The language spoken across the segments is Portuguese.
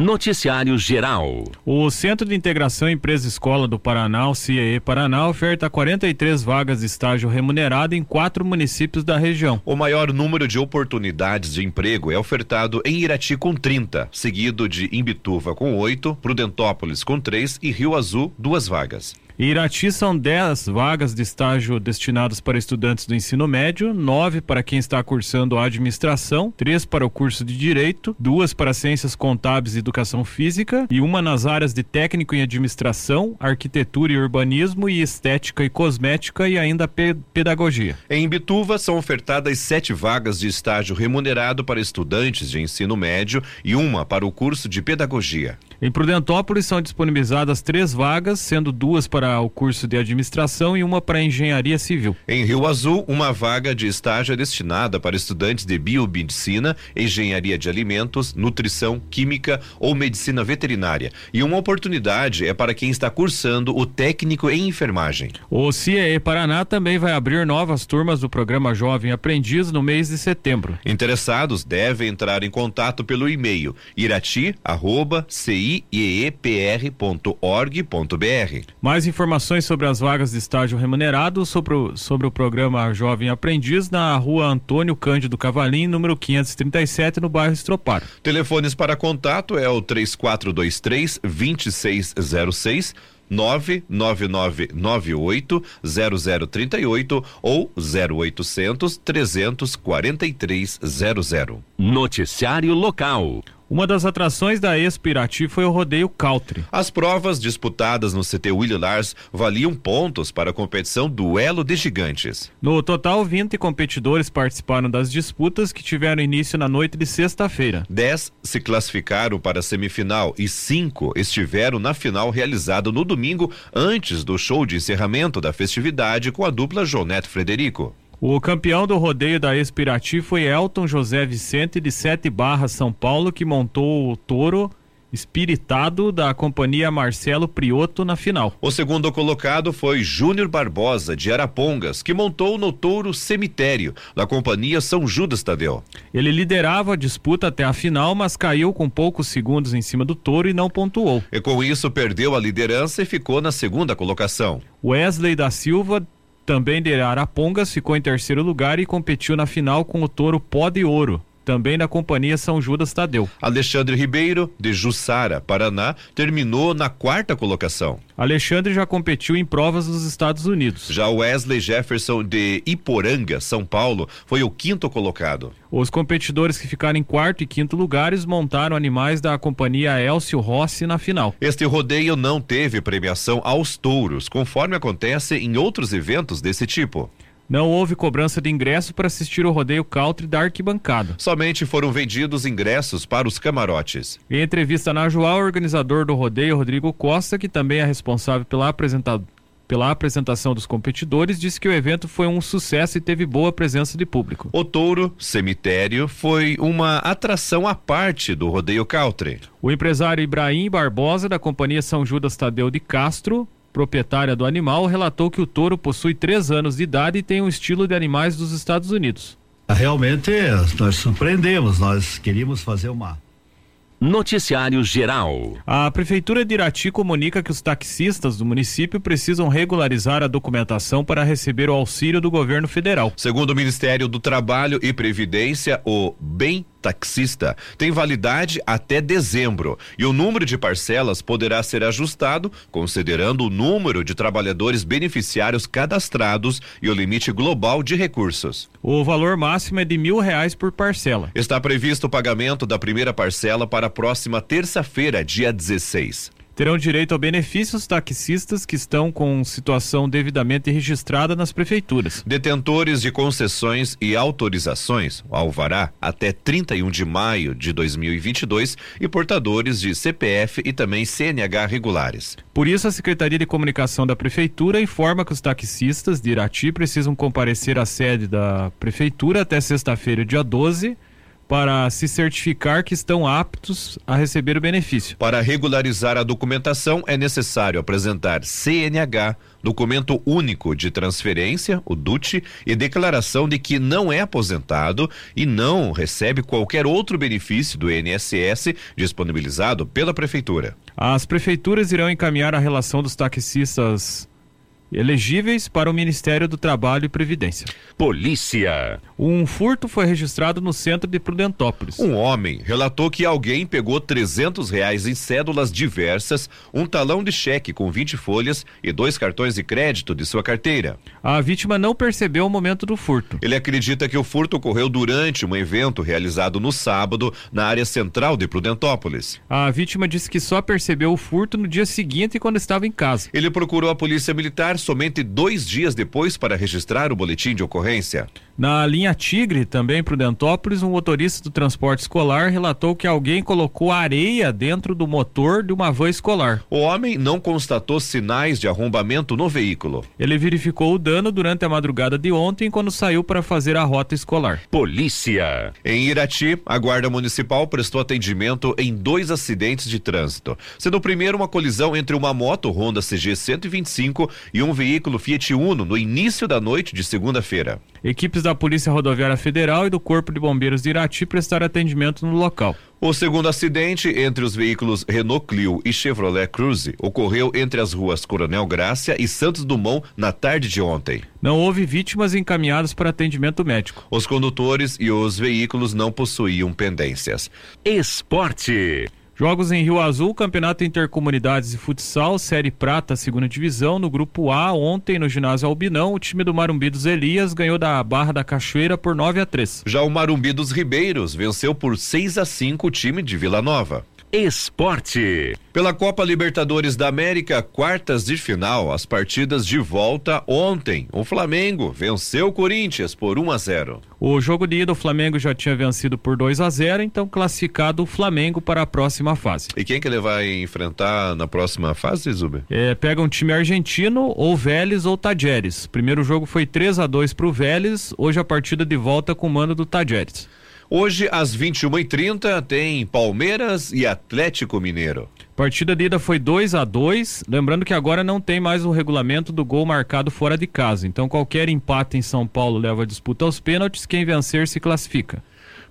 Noticiário Geral. O Centro de Integração Empresa Escola do Paraná, o CIE Paraná, oferta 43 vagas de estágio remunerado em quatro municípios da região. O maior número de oportunidades de emprego é ofertado em Irati com 30, seguido de Imbituva com 8, Prudentópolis com 3 e Rio Azul, duas vagas. Em Irati são 10 vagas de estágio destinadas para estudantes do ensino médio, 9 para quem está cursando administração, 3 para o curso de direito, duas para ciências contábeis e educação física e uma nas áreas de técnico em administração, arquitetura e urbanismo e estética e cosmética e ainda pe pedagogia. Em Bituva são ofertadas sete vagas de estágio remunerado para estudantes de ensino médio e uma para o curso de pedagogia. Em Prudentópolis são disponibilizadas três vagas, sendo duas para o curso de administração e uma para engenharia civil. Em Rio Azul, uma vaga de estágio é destinada para estudantes de biomedicina, engenharia de alimentos, nutrição, química ou medicina veterinária. E uma oportunidade é para quem está cursando o técnico em enfermagem. O CIE Paraná também vai abrir novas turmas do programa Jovem Aprendiz no mês de setembro. Interessados devem entrar em contato pelo e-mail irati@ci iepr.org.br. Mais informações sobre as vagas de estágio remunerado sobre o, sobre o programa Jovem Aprendiz na rua Antônio Cândido Cavalim, número 537, no bairro Estropar. Telefones para contato é o 3423 2606 99998 0038 ou 0800 343 00. Noticiário local. Uma das atrações da Expo Irati foi o rodeio Country. As provas disputadas no CT Willy Lars valiam pontos para a competição Duelo de Gigantes. No total, 20 competidores participaram das disputas que tiveram início na noite de sexta-feira. 10 se classificaram para a semifinal e cinco estiveram na final realizada no domingo antes do show de encerramento da festividade com a dupla Jonete Frederico. O campeão do rodeio da Espirati foi Elton José Vicente de Sete Barras, São Paulo, que montou o touro espiritado da companhia Marcelo Prioto na final. O segundo colocado foi Júnior Barbosa, de Arapongas, que montou no touro Cemitério, da companhia São Judas Tadeu. Ele liderava a disputa até a final, mas caiu com poucos segundos em cima do touro e não pontuou. E com isso perdeu a liderança e ficou na segunda colocação. Wesley da Silva também de Arapongas ficou em terceiro lugar e competiu na final com o touro Pó de Ouro também da companhia São Judas Tadeu. Alexandre Ribeiro, de Jussara, Paraná, terminou na quarta colocação. Alexandre já competiu em provas dos Estados Unidos. Já Wesley Jefferson, de Iporanga, São Paulo, foi o quinto colocado. Os competidores que ficaram em quarto e quinto lugares montaram animais da companhia Elcio Rossi na final. Este rodeio não teve premiação aos touros, conforme acontece em outros eventos desse tipo. Não houve cobrança de ingresso para assistir o rodeio country da arquibancada. Somente foram vendidos ingressos para os camarotes. Em entrevista na Joal, o organizador do rodeio, Rodrigo Costa, que também é responsável pela apresentação pela apresentação dos competidores, disse que o evento foi um sucesso e teve boa presença de público. O touro cemitério foi uma atração à parte do rodeio country. O empresário Ibrahim Barbosa, da companhia São Judas Tadeu de Castro, proprietária do animal, relatou que o touro possui três anos de idade e tem um estilo de animais dos Estados Unidos. Realmente, nós surpreendemos, nós queríamos fazer uma Noticiário Geral. A Prefeitura de Irati comunica que os taxistas do município precisam regularizar a documentação para receber o auxílio do governo federal. Segundo o Ministério do Trabalho e Previdência, o Bem taxista tem validade até dezembro e o número de parcelas poderá ser ajustado considerando o número de trabalhadores beneficiários cadastrados e o limite global de recursos. O valor máximo é de mil reais por parcela. Está previsto o pagamento da primeira parcela para a próxima terça-feira, dia 16 terão direito a benefícios taxistas que estão com situação devidamente registrada nas prefeituras. Detentores de concessões e autorizações, alvará, até 31 de maio de 2022 e portadores de CPF e também CNH regulares. Por isso, a Secretaria de Comunicação da Prefeitura informa que os taxistas de Irati precisam comparecer à sede da Prefeitura até sexta-feira, dia 12 para se certificar que estão aptos a receber o benefício. Para regularizar a documentação, é necessário apresentar CNH, documento único de transferência, o DUT, e declaração de que não é aposentado e não recebe qualquer outro benefício do INSS disponibilizado pela Prefeitura. As prefeituras irão encaminhar a relação dos taxistas elegíveis para o Ministério do Trabalho e Previdência. Polícia. Um furto foi registrado no centro de Prudentópolis. Um homem relatou que alguém pegou 300 reais em cédulas diversas, um talão de cheque com 20 folhas e dois cartões de crédito de sua carteira. A vítima não percebeu o momento do furto. Ele acredita que o furto ocorreu durante um evento realizado no sábado na área central de Prudentópolis. A vítima disse que só percebeu o furto no dia seguinte quando estava em casa. Ele procurou a polícia militar somente dois dias depois para registrar o boletim de ocorrência. Na linha Tigre, também Prudentópolis, um motorista do transporte escolar relatou que alguém colocou areia dentro do motor de uma van escolar. O homem não constatou sinais de arrombamento no veículo. Ele verificou o dano durante a madrugada de ontem quando saiu para fazer a rota escolar. Polícia. Em Irati, a Guarda Municipal prestou atendimento em dois acidentes de trânsito, sendo o primeiro uma colisão entre uma moto Honda CG 125 e um veículo Fiat Uno no início da noite de segunda-feira. Equipes da Polícia Rodoviária Federal e do Corpo de Bombeiros de Irati prestaram atendimento no local. O segundo acidente entre os veículos Renault Clio e Chevrolet Cruze ocorreu entre as ruas Coronel Grácia e Santos Dumont na tarde de ontem. Não houve vítimas encaminhadas para atendimento médico. Os condutores e os veículos não possuíam pendências. Esporte. Jogos em Rio Azul, Campeonato Intercomunidades de Futsal, Série Prata, segunda divisão, no grupo A, ontem no ginásio Albinão, o time do Marumbi dos Elias ganhou da Barra da Cachoeira por 9 a 3. Já o Marumbi dos Ribeiros venceu por 6 a 5 o time de Vila Nova. Esporte. Pela Copa Libertadores da América, quartas de final, as partidas de volta ontem. O Flamengo venceu o Corinthians por 1 a 0. O jogo de ida, o Flamengo já tinha vencido por 2 a 0, então classificado o Flamengo para a próxima fase. E quem que ele vai enfrentar na próxima fase, Zuber? É, pega um time argentino, ou Vélez ou Tajeres. Primeiro jogo foi 3 a 2 para o Vélez, hoje a partida de volta com o mando do Tajeres. Hoje, às 21h30, tem Palmeiras e Atlético Mineiro. Partida de ida foi 2 a 2 Lembrando que agora não tem mais o regulamento do gol marcado fora de casa. Então, qualquer empate em São Paulo leva a disputa aos pênaltis. Quem vencer se classifica.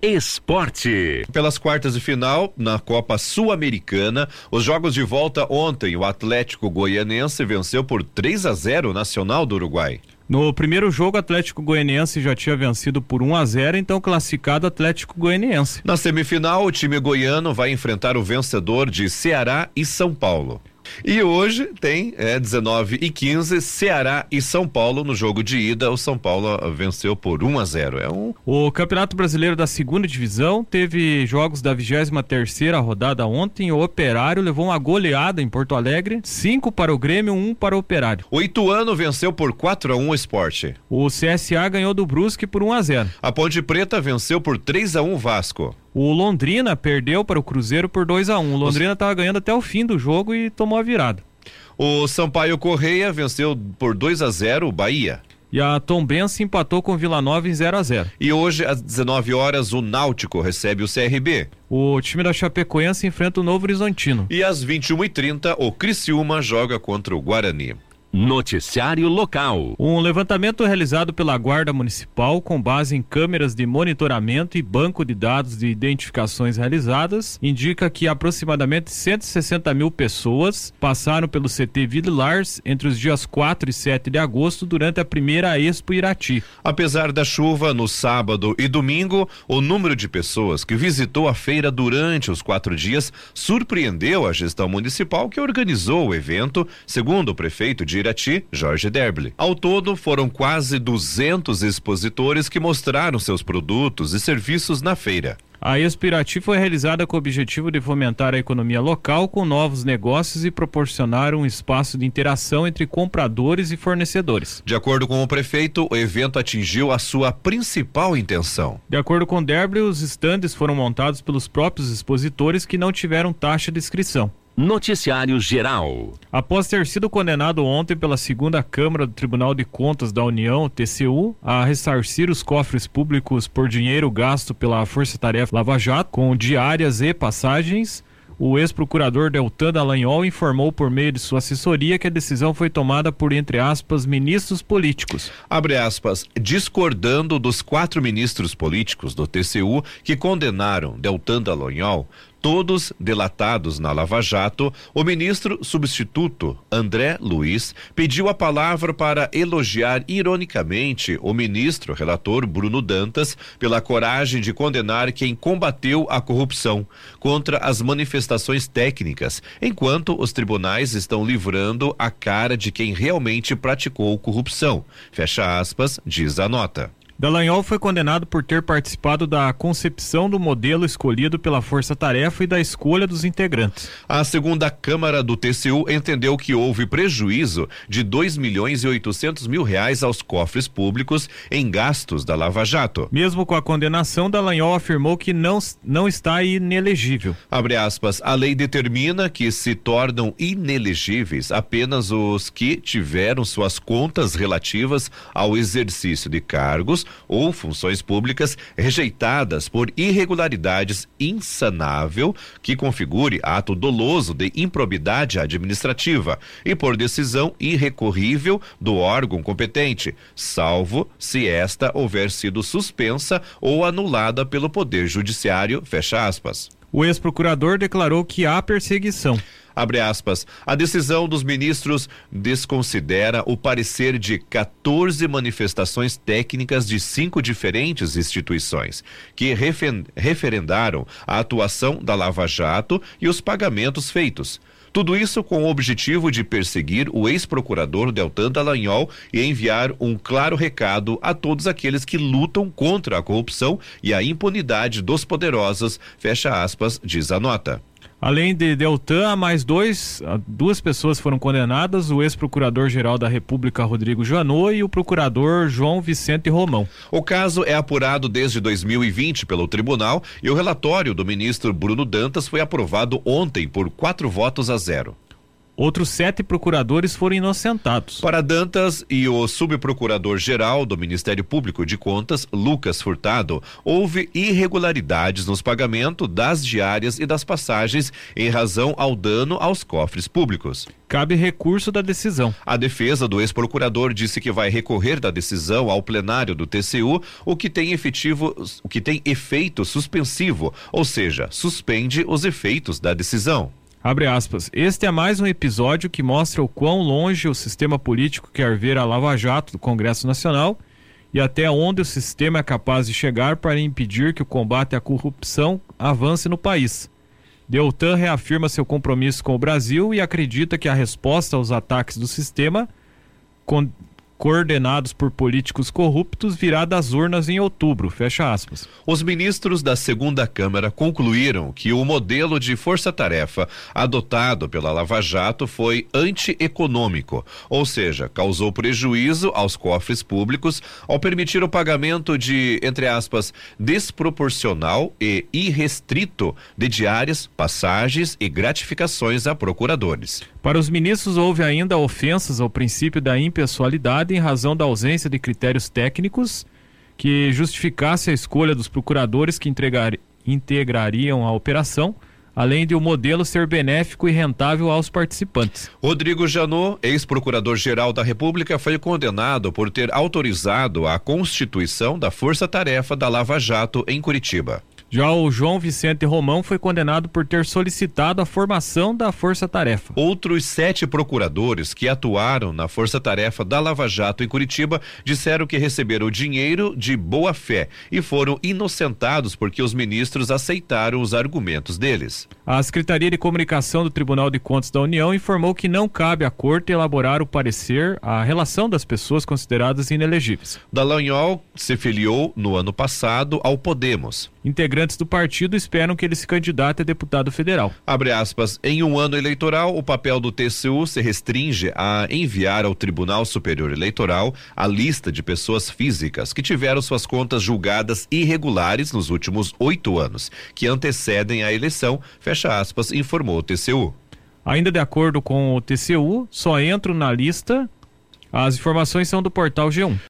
Esporte. Pelas quartas de final, na Copa Sul-Americana, os jogos de volta ontem, o Atlético Goianense venceu por 3 a 0 o Nacional do Uruguai. No primeiro jogo, o Atlético Goianiense já tinha vencido por 1 a 0, então classificado Atlético Goianiense. Na semifinal, o time goiano vai enfrentar o vencedor de Ceará e São Paulo. E hoje tem é, 19 e 15, Ceará e São Paulo no jogo de ida. O São Paulo ah, venceu por 1 a 0. É um... O Campeonato Brasileiro da Segunda Divisão teve jogos da 23 terceira rodada ontem. O Operário levou uma goleada em Porto Alegre, 5 para o Grêmio, 1 um para o Operário. O Ituano venceu por 4 a 1 o Esporte. O CSA ganhou do Brusque por 1 a 0. A Ponte Preta venceu por 3 a 1 o Vasco. O Londrina perdeu para o Cruzeiro por 2 a 1 um. O Londrina estava ganhando até o fim do jogo e tomou a virada. O Sampaio Correia venceu por 2 a 0 o Bahia. E a Tombense empatou com o Vila Nova em 0 a 0 E hoje, às 19 horas, o Náutico recebe o CRB. O time da Chapecoense enfrenta o Novo Horizontino. E às 21h30, o Criciúma joga contra o Guarani. Noticiário local. Um levantamento realizado pela Guarda Municipal com base em câmeras de monitoramento e banco de dados de identificações realizadas indica que aproximadamente 160 mil pessoas passaram pelo CT Villars entre os dias 4 e 7 de agosto durante a primeira Expo Irati. Apesar da chuva no sábado e domingo, o número de pessoas que visitou a feira durante os quatro dias surpreendeu a gestão municipal que organizou o evento, segundo o prefeito de Irati, Jorge Derble. Ao todo, foram quase 200 expositores que mostraram seus produtos e serviços na feira. A Expirati foi realizada com o objetivo de fomentar a economia local com novos negócios e proporcionar um espaço de interação entre compradores e fornecedores. De acordo com o prefeito, o evento atingiu a sua principal intenção. De acordo com Derble, os estandes foram montados pelos próprios expositores que não tiveram taxa de inscrição. Noticiário Geral. Após ter sido condenado ontem pela segunda Câmara do Tribunal de Contas da União, TCU, a ressarcir os cofres públicos por dinheiro gasto pela Força Tarefa Lava Jato, com diárias e passagens, o ex-procurador Deltan Dallagnol informou por meio de sua assessoria que a decisão foi tomada por, entre aspas, ministros políticos. Abre aspas, discordando dos quatro ministros políticos do TCU que condenaram Deltan Dallagnol, todos delatados na Lava Jato, o ministro substituto André Luiz pediu a palavra para elogiar ironicamente o ministro relator Bruno Dantas pela coragem de condenar quem combateu a corrupção contra as manifestações técnicas, enquanto os tribunais estão livrando a cara de quem realmente praticou corrupção. Fecha aspas, diz a nota. Dallagnol foi condenado por ter participado da concepção do modelo escolhido pela Força Tarefa e da escolha dos integrantes. A segunda Câmara do TCU entendeu que houve prejuízo de 2 milhões e 800 mil reais aos cofres públicos em gastos da Lava Jato. Mesmo com a condenação, Dallagnol afirmou que não, não está inelegível. Abre aspas, a lei determina que se tornam inelegíveis apenas os que tiveram suas contas relativas ao exercício de cargos ou funções públicas rejeitadas por irregularidades insanável que configure ato doloso de improbidade administrativa e por decisão irrecorrível do órgão competente, salvo se esta houver sido suspensa ou anulada pelo Poder Judiciário, fecha aspas. O ex-procurador declarou que há perseguição. Abre aspas. A decisão dos ministros desconsidera o parecer de 14 manifestações técnicas de cinco diferentes instituições, que referendaram a atuação da Lava Jato e os pagamentos feitos. Tudo isso com o objetivo de perseguir o ex-procurador Deltan Dallagnol e enviar um claro recado a todos aqueles que lutam contra a corrupção e a impunidade dos poderosos, fecha aspas, diz a nota. Além de Deltan, mais dois, duas pessoas foram condenadas: o ex-procurador-geral da República, Rodrigo Janot, e o procurador João Vicente Romão. O caso é apurado desde 2020 pelo tribunal e o relatório do ministro Bruno Dantas foi aprovado ontem por quatro votos a zero. Outros sete procuradores foram inocentados. Para Dantas e o subprocurador-geral do Ministério Público de Contas, Lucas Furtado, houve irregularidades nos pagamentos das diárias e das passagens em razão ao dano aos cofres públicos. Cabe recurso da decisão. A defesa do ex-procurador disse que vai recorrer da decisão ao plenário do TCU, o que tem efetivo, o que tem efeito suspensivo, ou seja, suspende os efeitos da decisão. Abre aspas. Este é mais um episódio que mostra o quão longe o sistema político quer ver a Lava Jato do Congresso Nacional e até onde o sistema é capaz de chegar para impedir que o combate à corrupção avance no país. Deltan reafirma seu compromisso com o Brasil e acredita que a resposta aos ataques do sistema coordenados por políticos corruptos virá das urnas em outubro. Fecha aspas. Os ministros da segunda Câmara concluíram que o modelo de força-tarefa adotado pela Lava Jato foi antieconômico, ou seja, causou prejuízo aos cofres públicos ao permitir o pagamento de, entre aspas, desproporcional e irrestrito de diárias, passagens e gratificações a procuradores. Para os ministros, houve ainda ofensas ao princípio da impessoalidade em razão da ausência de critérios técnicos que justificasse a escolha dos procuradores que entregar, integrariam a operação, além de o modelo ser benéfico e rentável aos participantes. Rodrigo Janot, ex-procurador-geral da República, foi condenado por ter autorizado a constituição da Força Tarefa da Lava Jato em Curitiba. Já o João Vicente Romão foi condenado por ter solicitado a formação da Força Tarefa. Outros sete procuradores que atuaram na Força Tarefa da Lava Jato em Curitiba disseram que receberam dinheiro de boa fé e foram inocentados porque os ministros aceitaram os argumentos deles. A Secretaria de Comunicação do Tribunal de Contas da União informou que não cabe à Corte elaborar o parecer à relação das pessoas consideradas inelegíveis. Dallagnol se filiou no ano passado ao Podemos. Integrantes do partido esperam que ele se candidate a deputado federal. Abre aspas. Em um ano eleitoral, o papel do TCU se restringe a enviar ao Tribunal Superior Eleitoral a lista de pessoas físicas que tiveram suas contas julgadas irregulares nos últimos oito anos, que antecedem a eleição, fecha aspas, informou o TCU. Ainda de acordo com o TCU, só entram na lista as informações são do portal G1.